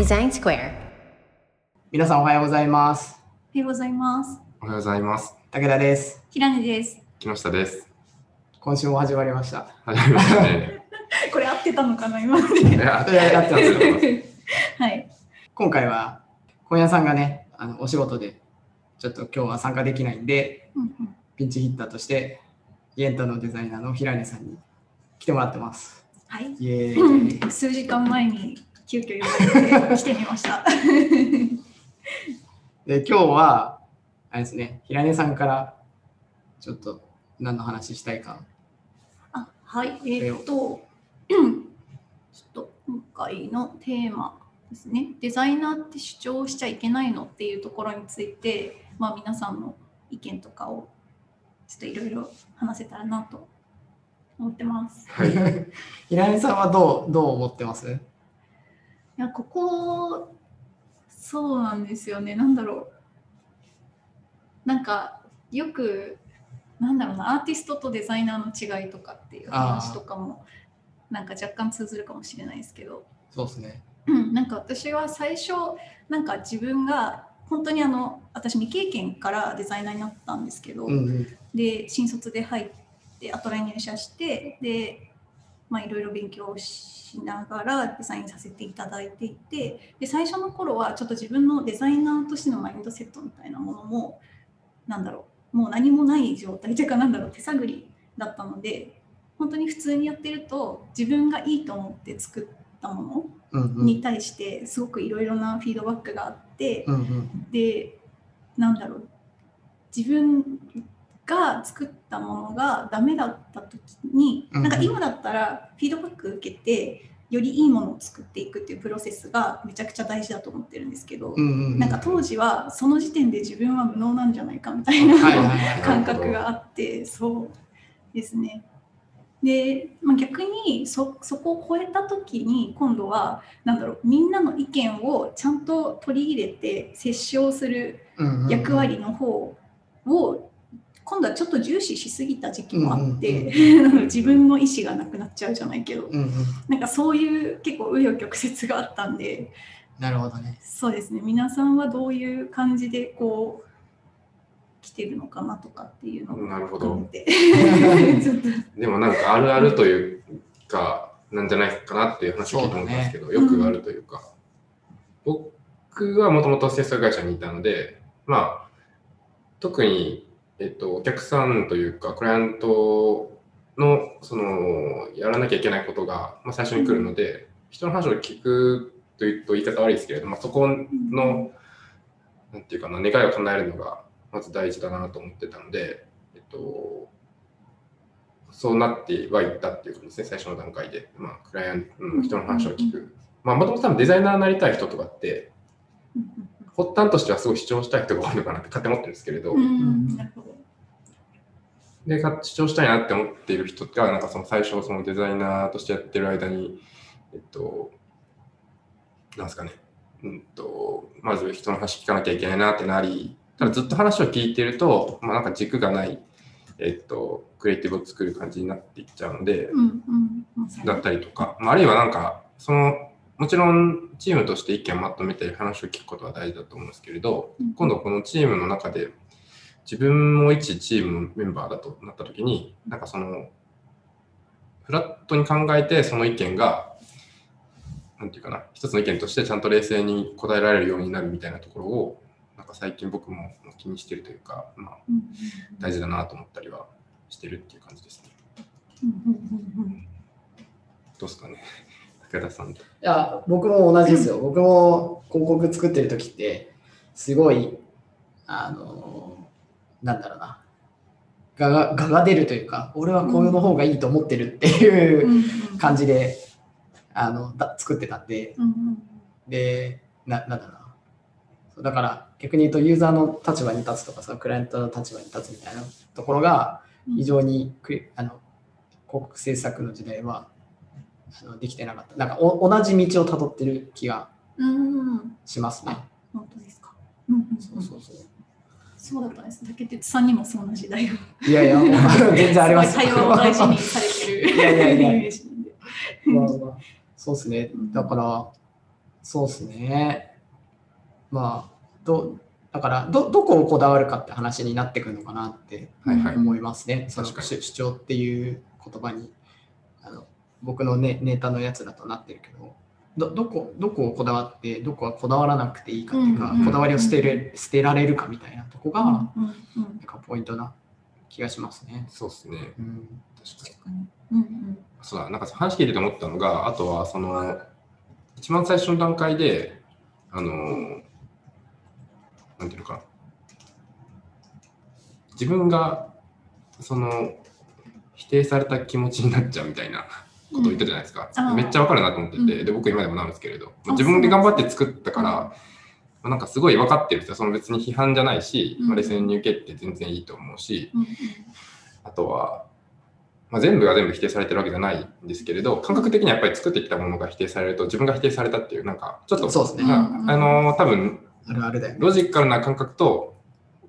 Design Square. 皆さんおはようございます。おはようございます。おはようございます。武田です。ひらねです。木下です。今週も始まりました。始まりましたね。これ合ってたのかな今まで。いやとりあえずやってますはい。今回は、本屋さんがね、あのお仕事で、ちょっと今日は参加できないんで、うんうんピンチヒッターとして、イエンタのデザイナーの平根さんに来てもらってます。はい。イエーイ。数時間前に急遽呼ばれて来てみました。で、今日は、あれですね、平根さんから、ちょっと何の話したいか。あはい。えーっと、ちょっと今回のテーマですね。デザイナーって主張しちゃいけないのっていうところについて、まあ皆さんの意見とかをちょっといろいろ話せたらなと思ってます。はい。平根さんはどう、どう思ってます？いやここそうなんですよね。なんだろう。なんかよくなんだろうな。アーティストとデザイナーの違いとかっていう話とかもなんか若干通ずるかもしれないですけど、そうですね。うん、なんか私は最初なんか自分が本当にあの私未経験からデザイナーになったんですけど、うんうん。で新卒で入ってアトライに入社してでまあいろいろ勉強しながらデザインさせていただいていてで最初の頃はちょっと自分のデザイナーとしてのマインドセットみたいなものもなんだろうもう何もない状態というかなんだろう手探りだったので本当に普通にやってると自分がいいと思って作ったもの。に対してすごくいろいろなフィードバックがあって、うんうん。でなんだろう自分が作ったものがダメだった時に、うんなんか今だったらフィードバック受けてよりいいものを作っていくっていうプロセスがめちゃくちゃ大事だと思ってるんですけど、うんうんうん。なんか当時はその時点で自分は無能なんじゃないかみたいな、感覚があってそうですね。で、まあ、逆にそそこを超えた時に今度はなんだろうみんなの意見をちゃんと取り入れて接触する役割の方を今度はちょっと重視しすぎた時期もあって、うん 自分の意思がなくなっちゃうじゃないけど、うんうん。なんかそういう結構紆余曲折があったんでなるほどね。そうですね皆さんはどういう感じでこう来てるのかなとかっていうのをなるほど。でもなんかあるあるというか、なんじゃないかなっていう話を聞いたんですけど、ねよくあるというか、僕はもともと制作会社にいたので、まあ、特に、えっと、お客さんというか、クライアントの、その、やらなきゃいけないことが、まあ、最初に来るので、人の話を聞くというと言い方悪いですけれども、まあ、そこの、なんていうかな、願いを叶えるのが、まず大事だなと思ってたので、えっと、そうなってはいったっていうことですね、最初の段階で。まあ、クライアントの人の話を聞く。まあ、もともと多分デザイナーになりたい人とかって、発端としてはすごい主張したい人が多いのかなって勝手に思ってるんですけれど、で、か主張したいなって思っている人が、なんかその最初、そのデザイナーとしてやってる間に、えっと、なんですかね、うんと、まず人の話聞かなきゃいけないなってなり、ただずっと話を聞いてると、まあなんか軸がない、えっと、クリエイティブを作る感じになっていっちゃうので、うんうんまさにだったりとか、まあ、あるいはなんか、その、もちろんチームとして意見をまとめて話を聞くことは大事だと思うんですけれど、うん。今度このチームの中で自分も一チームのメンバーだとなった時に、なんかその、フラットに考えてその意見が、なんていうかな、一つの意見としてちゃんと冷静に答えられるようになるみたいなところを、なんか最近僕も気にしてるというか、まあ、大事だなと思ったりはしてるっていう感じですね。どうですかね、武田さん。いや、僕も同じですよ。僕も広告作ってる時って、すごい、あの、なんだろうな、画が画が出るというか、俺はこういうの方がいいと思ってるっていううんうん感じで、あのだ作ってたんで、うんうんで、ななんだろうな。そうだから逆に言うとユーザーの立場に立つとかさ、クライアントの立場に立つみたいなところが非常にクリあの広告制作の時代はあのできてなかった。なんかお同じ道をたどってる気がうんしますね。本当ですか。うんうんうんそうそうそう。そうだったんです。竹鉄さんにもそんな時代が。いやいや、全然あります。すごい会話を大事にされてるいやいやいや。まあまあそうですね。だから、そうですね。まあ、どだからど、どこをこだわるかって話になってくるのかなってはいはい。思いますね。その確かに主主張っていう言葉に僕の、ね、ネタのやつだとなってるけどどどこどこをこだわってどこはこだわらなくていいかっていうか、うんうんこだわりを捨てる捨てられるかみたいなとこが、うんなんうんうんかポイントな気がしますね。そうですね。うん確かに。うんうんそうだ、なんか話聞いてて思ったのが、あとはその、一番最初の段階で、あの、なんていうのかな。自分が、その、否定された気持ちになっちゃうみたいなことを言ったじゃないですか。うん。めっちゃわかるなと思ってて、うん。で、僕今でもなんですけれど、まああ自分で頑張って作ったから、うんまあなんかすごい分かってるんですよ。その別に批判じゃないし、うん。まあ、冷静に受けって全然いいと思うし、うんあとは、まあ、全部が全部否定されてるわけじゃないんですけれど、感覚的にはやっぱり作ってきたものが否定されると、自分が否定されたっていう、なんか、ちょっと、そうですね。まあうん。あのー多分、あるあるだよね。ロジカルな感覚と、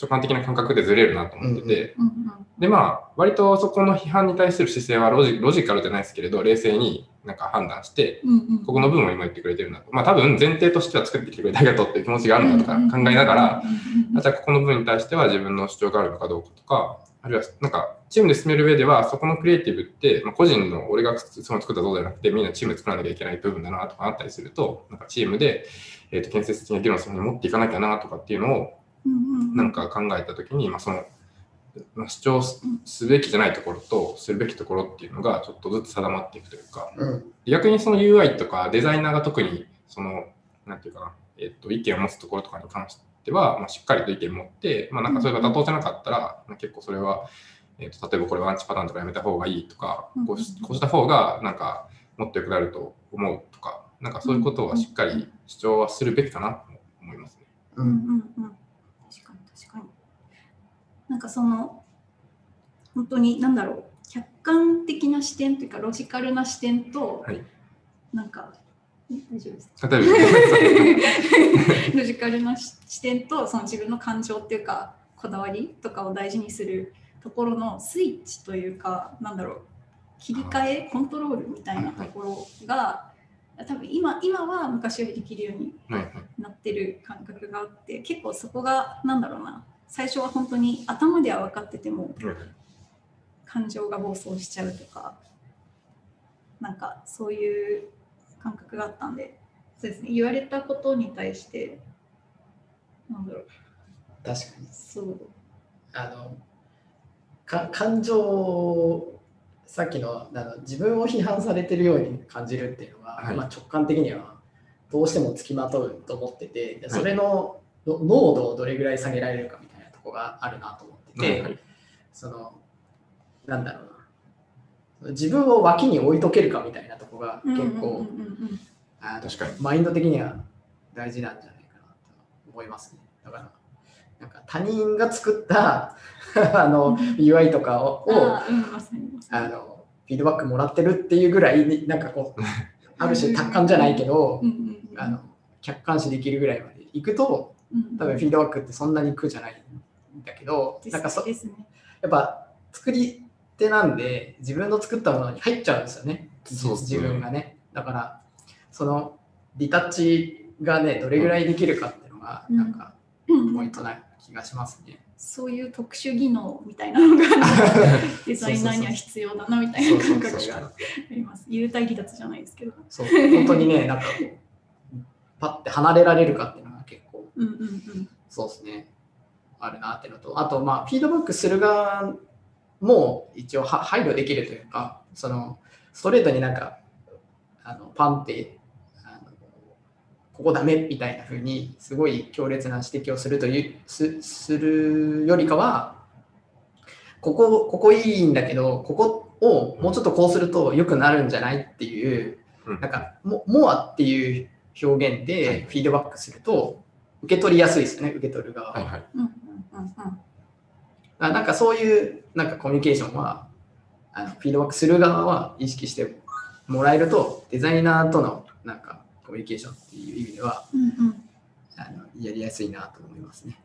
直感的な感覚でずれるなと思ってて、うんうん。で、まあ、割とそこの批判に対する姿勢はロジロジカルじゃないですけれど、冷静になんか判断して、うんうん。ここの部分を今言ってくれてるなと。まあ、多分前提としては作ってきてくれてありがとうっていう気持ちがあるんだとか考えながら、あじゃあここの部分に対しては自分の主張があるのかどうかとか、あるいはなんかチームで進める上ではそこのクリエイティブって、まあ、個人の俺がその作った像じゃなくてみんなチームで作らなきゃいけない部分だなとかあったりすると、なんかチームで、えー、と建設的な議論をそこに持っていかなきゃなとかっていうのをなんか考えたときに、まあ、その、まあ、主張すすべきじゃないところとするべきところっていうのがちょっとずつ定まっていくというか、うん逆にその UI とかデザイナーが特にその、なんていうかな、えっと、意見を持つところとかに関しては、まあ、しっかりと意見を持って、まあ、なんかそれが妥当じゃなかったら、まあ、結構それは、えっと、例えばこれはアンチパターンとかやめた方がいいとか、こうしこうした方がなんかもっと良くなると思うとか、なんかそういうことはしっかり主張はするべきかなと思いますね。ううんんうんうん。なんかその本当に何だろう客観的な視点というかロジカルな視点と、はい。なんかん大丈夫です ロジカルな視点とその自分の感情っていうかこだわりとかを大事にするところのスイッチというかなんだろう切り替えコントロールみたいなところが多分今今は昔よりできるようになってる感覚があって結構そこがなんだろうな最初は本当に頭では分かってても感情が暴走しちゃうとかなんかそういう感覚があったんでそうですね。言われたことに対してなんだろう。確かに。そう。あのか感情さっきのあの自分を批判されてるように感じるっていうのは、はい。まあ、直感的にはどうしてもつきまとうと思っててでそれの、の濃度をどれぐらい下げられるかみたいな。ところがあるなと思ってて、はい。そのなんだろうな。自分を脇に置いとけるかみたいなところが結構、マインド的には大事なんじゃないかなと思いますね。だから、なんか他人が作った あの UI とかををあのフィードバックもらってるっていうぐらいに、なんかこう、ある種達観じゃないけどあの客観視できるぐらいまでいくと、うん多分フィードバックってそんなに苦じゃない。んだけど、ですなんかそですねやっぱ作り手なんで自分の作ったものに入っちゃうんですよね。そうっすね自分がね。だから、そのリタッチがね、どれぐらいできるかっていうのが、うんなんかうんポイントな気がしますね。そういう特殊技能みたいなのが デザイナーには必要だなみたいな感覚そうそうがあります。幽体離脱じゃないですけど。そう、本当にね、なんかこう、パッて離れられるかっていうのが結構、うんうんうん。そうですね、あるなっていうのと、あと、まあ、フィードバックする側も一応は配慮できるというか、その、ストレートになんか、あのパンって、あのここダメみたいな風に、すごい強烈な指摘をするという、すするよりかは、ここ、ここいいんだけど、ここをもうちょっとこうすると良くなるんじゃないっていう、うんなんか、モモアっていう表現はいでフィードバックすると、受け取りやすいですよね、受け取る側は。はいはい。うんうんなんかそういうなんかコミュニケーションはあのフィードバックする側は意識してもらえるとデザイナーとのなんかコミュニケーションっていう意味ではうんうん。あのやりやすいなと思いますね。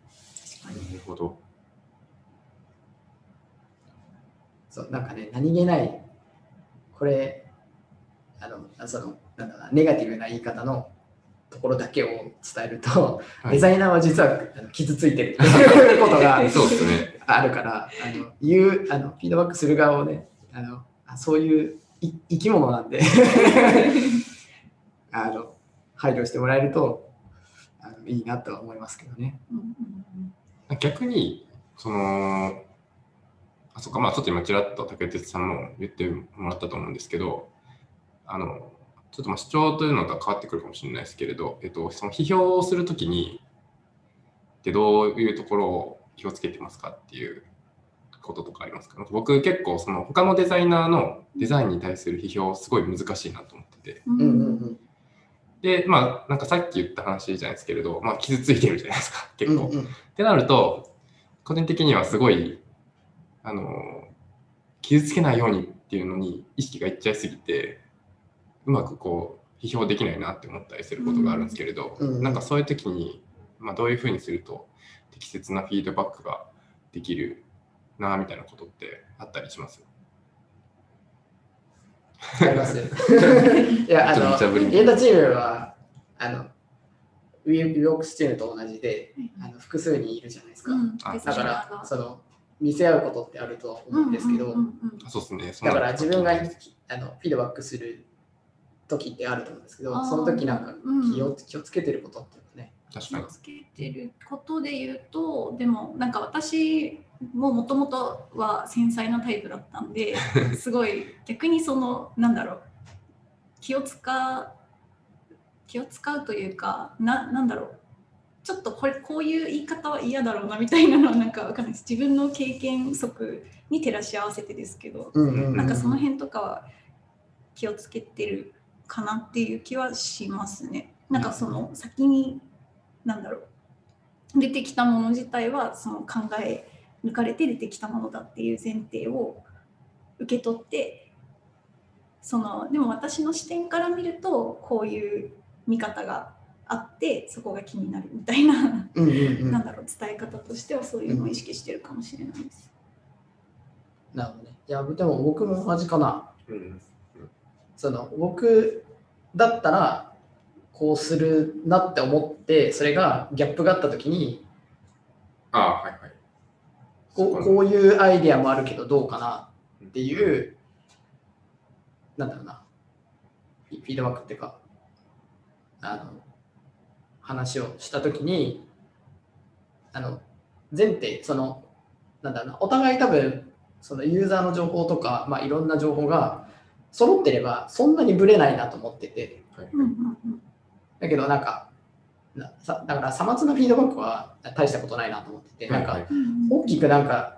なるほど。そうなんかね何気ないこれあのあそのなんだろうなネガティブな言い方のところだけを伝えると、はいデザイナーは実は傷ついてるっていう ことがそうですね。あるから、あの言うあのフィードバックする側をね、あのあそういうい生き物なんで あの、配慮してもらえるとあのいいなとは思いますけどね。逆に、その、あ、そっか、まあちょっと今ちらっと竹鉄さんも言ってもらったと思うんですけど、あの、ちょっとまあ主張というのとは変わってくるかもしれないですけれど、えっと、その批評をするときに、でどういうところを気をつけてますかっていうこととかありますか？僕結構その他のデザイナーのデザインに対する批評すごい難しいなと思ってて、うんうんうん。うんで、まあなんかさっき言った話じゃないですけれど、まあ傷ついてるじゃないですか、結構。うんうん。ってなると、個人的にはすごい、あの、傷つけないようにっていうのに意識がいっちゃいすぎて、うまくこう、批評できないなって思ったりすることがあるんですけれど、うん。なんかそういう時に、まあ、どういうふうにすると適切なフィードバックができるなみたいなことってあったりします？あります。いや、あの、無茶ぶりみたいエンタチームは、あの、ウィウィオックスチームと同じで、あの複数人いるじゃないですか。うん。だから、その、見せ合うことってあるとは思うんですけど、そうですね。そだ。から自分があのフィードバックする時ってあると思うんですけど、その時なんかうん気を,、気をつけてることっていうのはね。気確かにを。つけてることで言うとでもなんか私ももともとは繊細なタイプだったんで すごい逆にそのなんだろう気を使う気を使うというかななんだろうちょっとこれこういう言い方は嫌だろうなみたいなのはなんかわかんないです自分の経験則に照らし合わせてですけど、うんうんなんかその辺とかは気をつけてるかなっていう気はしますね。なんかその先になんだろう出てきたもの自体はその考え抜かれて出てきたものだっていう前提を受け取ってそのでも私の視点から見るとこういう見方があってそこが気になるみたいな、うんうんうんなんだろう伝え方としてはそういうのを意識してるかもしれないです。なるほどね。いや、でも僕も同じかな。うんその僕だったらこうするなって思って、それがギャップがあった時に、ああ、はいはい。こうこういうアイディアもあるけどどうかなっていう、なんだろうな、フィードバックっていうか、あの、話をしたときに、あの、前提、その、なんだろうな、お互い多分、そのユーザーの情報とか、まあ、いろんな情報が揃ってれば、そんなにブレないなと思ってて、はい。だけどなんか、なさだから、さまつなフィードバックは大したことないなと思ってて、なんか、はい大きくなんか、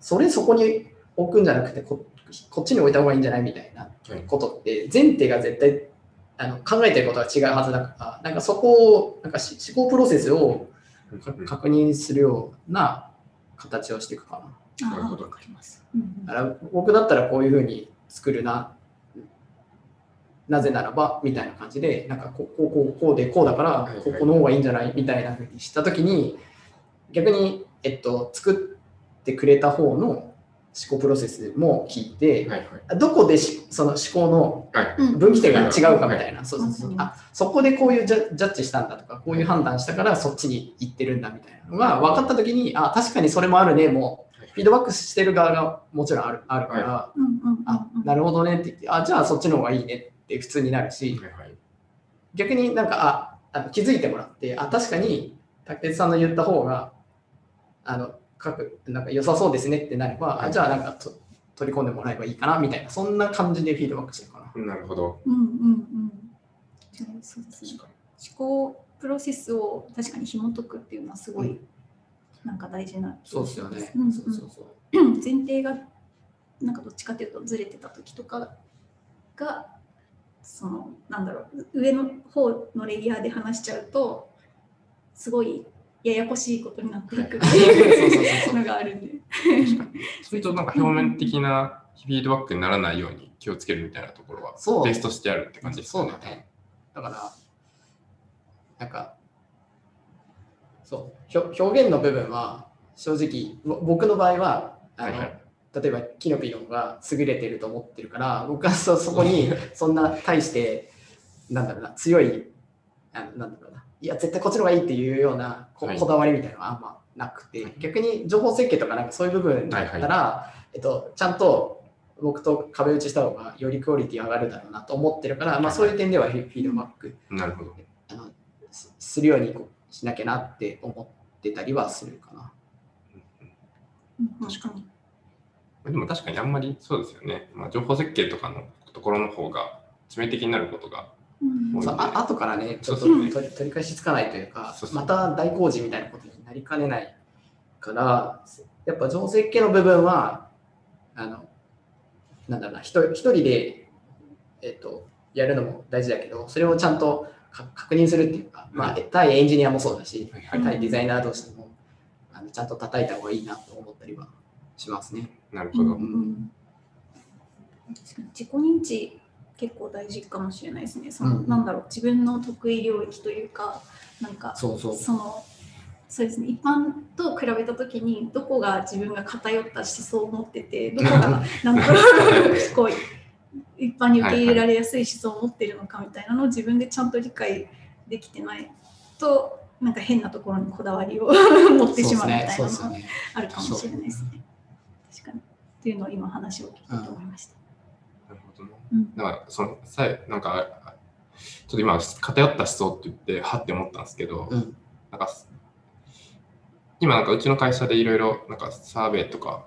それそこに置くんじゃなくてこ、こっちに置いた方がいいんじゃないみたいなはい。ことって、前提が絶対あの考えてることが違うはずだから、なんかそこを、なんかし思考プロセスを確認するような形をしていくかな。あなるほど。ーわかります。うん。だから僕だったらこういうふうに作るな、なぜならばみたいな感じで、なんかこうこうこうこうでこうだからはいはい、ここの方がいいんじゃないみたいなふうにしたときに、逆に、えっと、作ってくれた方の思考プロセスも聞いて、はいはい。どこでしその思考の分岐点が違うかみたいな、そうそうあそこでこういうジャジャッジしたんだとか、こういう判断したからそっちに行ってるんだみたいなのが分かったときに、あ確かにそれもあるね、もうフィードバックしてる側がもちろんあるあるから、うんうんうんあなるほどねって言って、あじゃあそっちの方がいいねって普通になるし、はいはい。逆になんかああの気づいてもらって、あ確かに竹内さんの言った方があの書くなんか良さそうですねってなれば、はいあじゃあなんかと取り込んでもらえばいいかなみたいな、そんな感じでフィードバックしてるかな。なるほど。うんうんうん。じゃあそうですね確か思考プロセスを確かに紐解くっていうのはすごい、うんなんか大事なそうですよね。うんうんそうそうそう 前提がなんかどっちかというとずれてた時とかがそのなんだろう上の方のレイヤーで話しちゃうとすごいややこしいことになっていくっていそううのがあるんで。それとなんか表面的なフィードバックにならないように気をつけるみたいなところはそうベースとしてあるって感じですかそうだね。だから、なんか、そう、表表現の部分は、正直、ぼ僕の場合は、あのはいはい例えば、キノピの方が優れてると思ってるから、僕はそそこに、そんな大して、なんだろうな、強い、ああのなんだろうな、いや、絶対こっちの方がいいっていうようなこはいこだわりみたいなのはあんまなくて、逆に情報設計とかなんかそういう部分だったら、えっと、ちゃんと僕と壁打ちした方がよりクオリティ上がるだろうなと思ってるから、まあ、そういう点ではフィフィードバックなるほど。あのすするようにこうしなきゃなって思ってたりはするかな。確かに。でも確かにあんまりそうですよね。まあ、情報設計とかのところの方が致命的になることがうん。多いそうあ後からね、ちょっと取り取り返しつかないというかそう、そうまた大工事みたいなことになりかねないから、やっぱ情報設計の部分は、あの、なんだろうな、一人一人で、えっと、やるのも大事だけど、それをちゃんとか確認するっていうか、まあ、対エンジニアもそうだし、はいはい。対デザイナー同士でも、あのちゃんと叩いた方がいいなと思ったりはしますね。なるほど。うん自己認知結構大事かもしれないですね。その、うんなんだろう自分の得意領域というかなんかそうそう。そのそうですね一般と比べた時にどこが自分が偏った思想を持っててどこが なんかこう一般に受け入れられやすい思想を持ってるのかみたいなのを自分でちゃんと理解できてないとなんか変なところにこだわりを 持ってしまうみたいなのが。あるかもしれないですね。確かに。っていうのを今話を聞いてて思いました。なるほどね。うんだから、その、さえ、なんか、ちょっと今、偏った思想って言って、はって思ったんですけど、うん。なんか、今なんかうちの会社でいろいろなんかサーベイとか、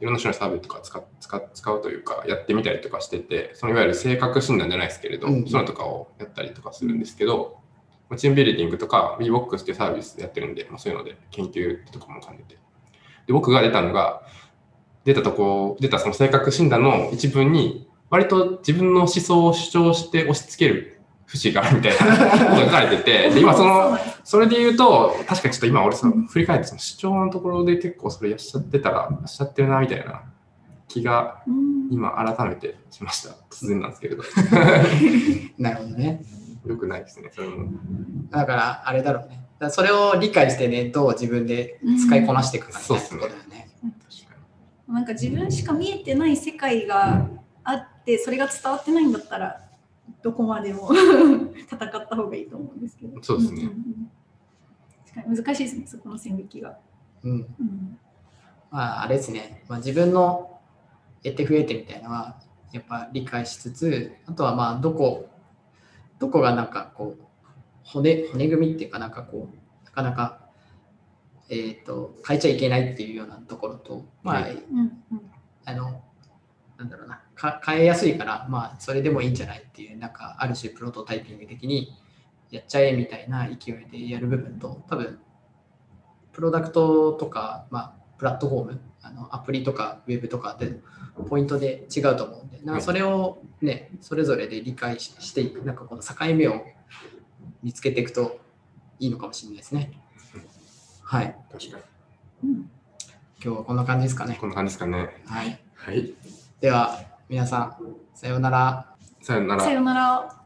いろんな種のサーベイとか使っ使っ使うというか、やってみたりとかしてて、そのいわゆる性格診断じゃないですけれど、うんそういうのとかをやったりとかするんですけど、チームビルディングとか WeBox っていうサービスやってるんで、まあ、そういうので研究とかも兼ねて。で、僕が出たのが、出たとこ、出たその性格診断の一文に、割と自分の思想を主張して押し付ける節があるみたいな ことが書かれてて、で今その、それで言うと、確かにちょっと今俺さ、振り返ってその主張のところで結構それやっちゃってたら、やっちゃってるなみたいな気がうん今改めてしました。突然なんですけれど。なるほどね。よくないですね、それも。だから、あれだろうね。それを理解してね、どう自分で使いこなしていくかみたいなところだよね。なんか自分しか見えてない世界があって、それが伝わってないんだったら、どこまでも 戦った方がいいと思うんですけど。そうですねんんうん確かに難しいですね、そこの線引きが。うん。うんまあ、あれですね。まあ、自分の得て増えてみたいなのは、やっぱ理解しつつ、あとはまあ、どこ、どこがなんかこう、骨、骨組みっていうかなんかこう、なかなか、えっ、と、変えちゃいけないっていうようなところと、まあ、あの、なんだろうな、か変えやすいから、まあ、それでもいいんじゃないっていう、なんか、ある種、プロトタイピング的にやっちゃえみたいな勢いでやる部分と、多分、プロダクトとか、まあ、プラットフォーム、あのアプリとか、ウェブとかで、ポイントで違うと思うんで、なんかそれをね、それぞれで理解ししていく、なんかこの境目を見つけていくといいのかもしれないですね。はい。確かうん今日はこんな感じですかに。ね。こんな感じですかね。はい。はい。では、皆さん、さようなら。さよならさ。よなら。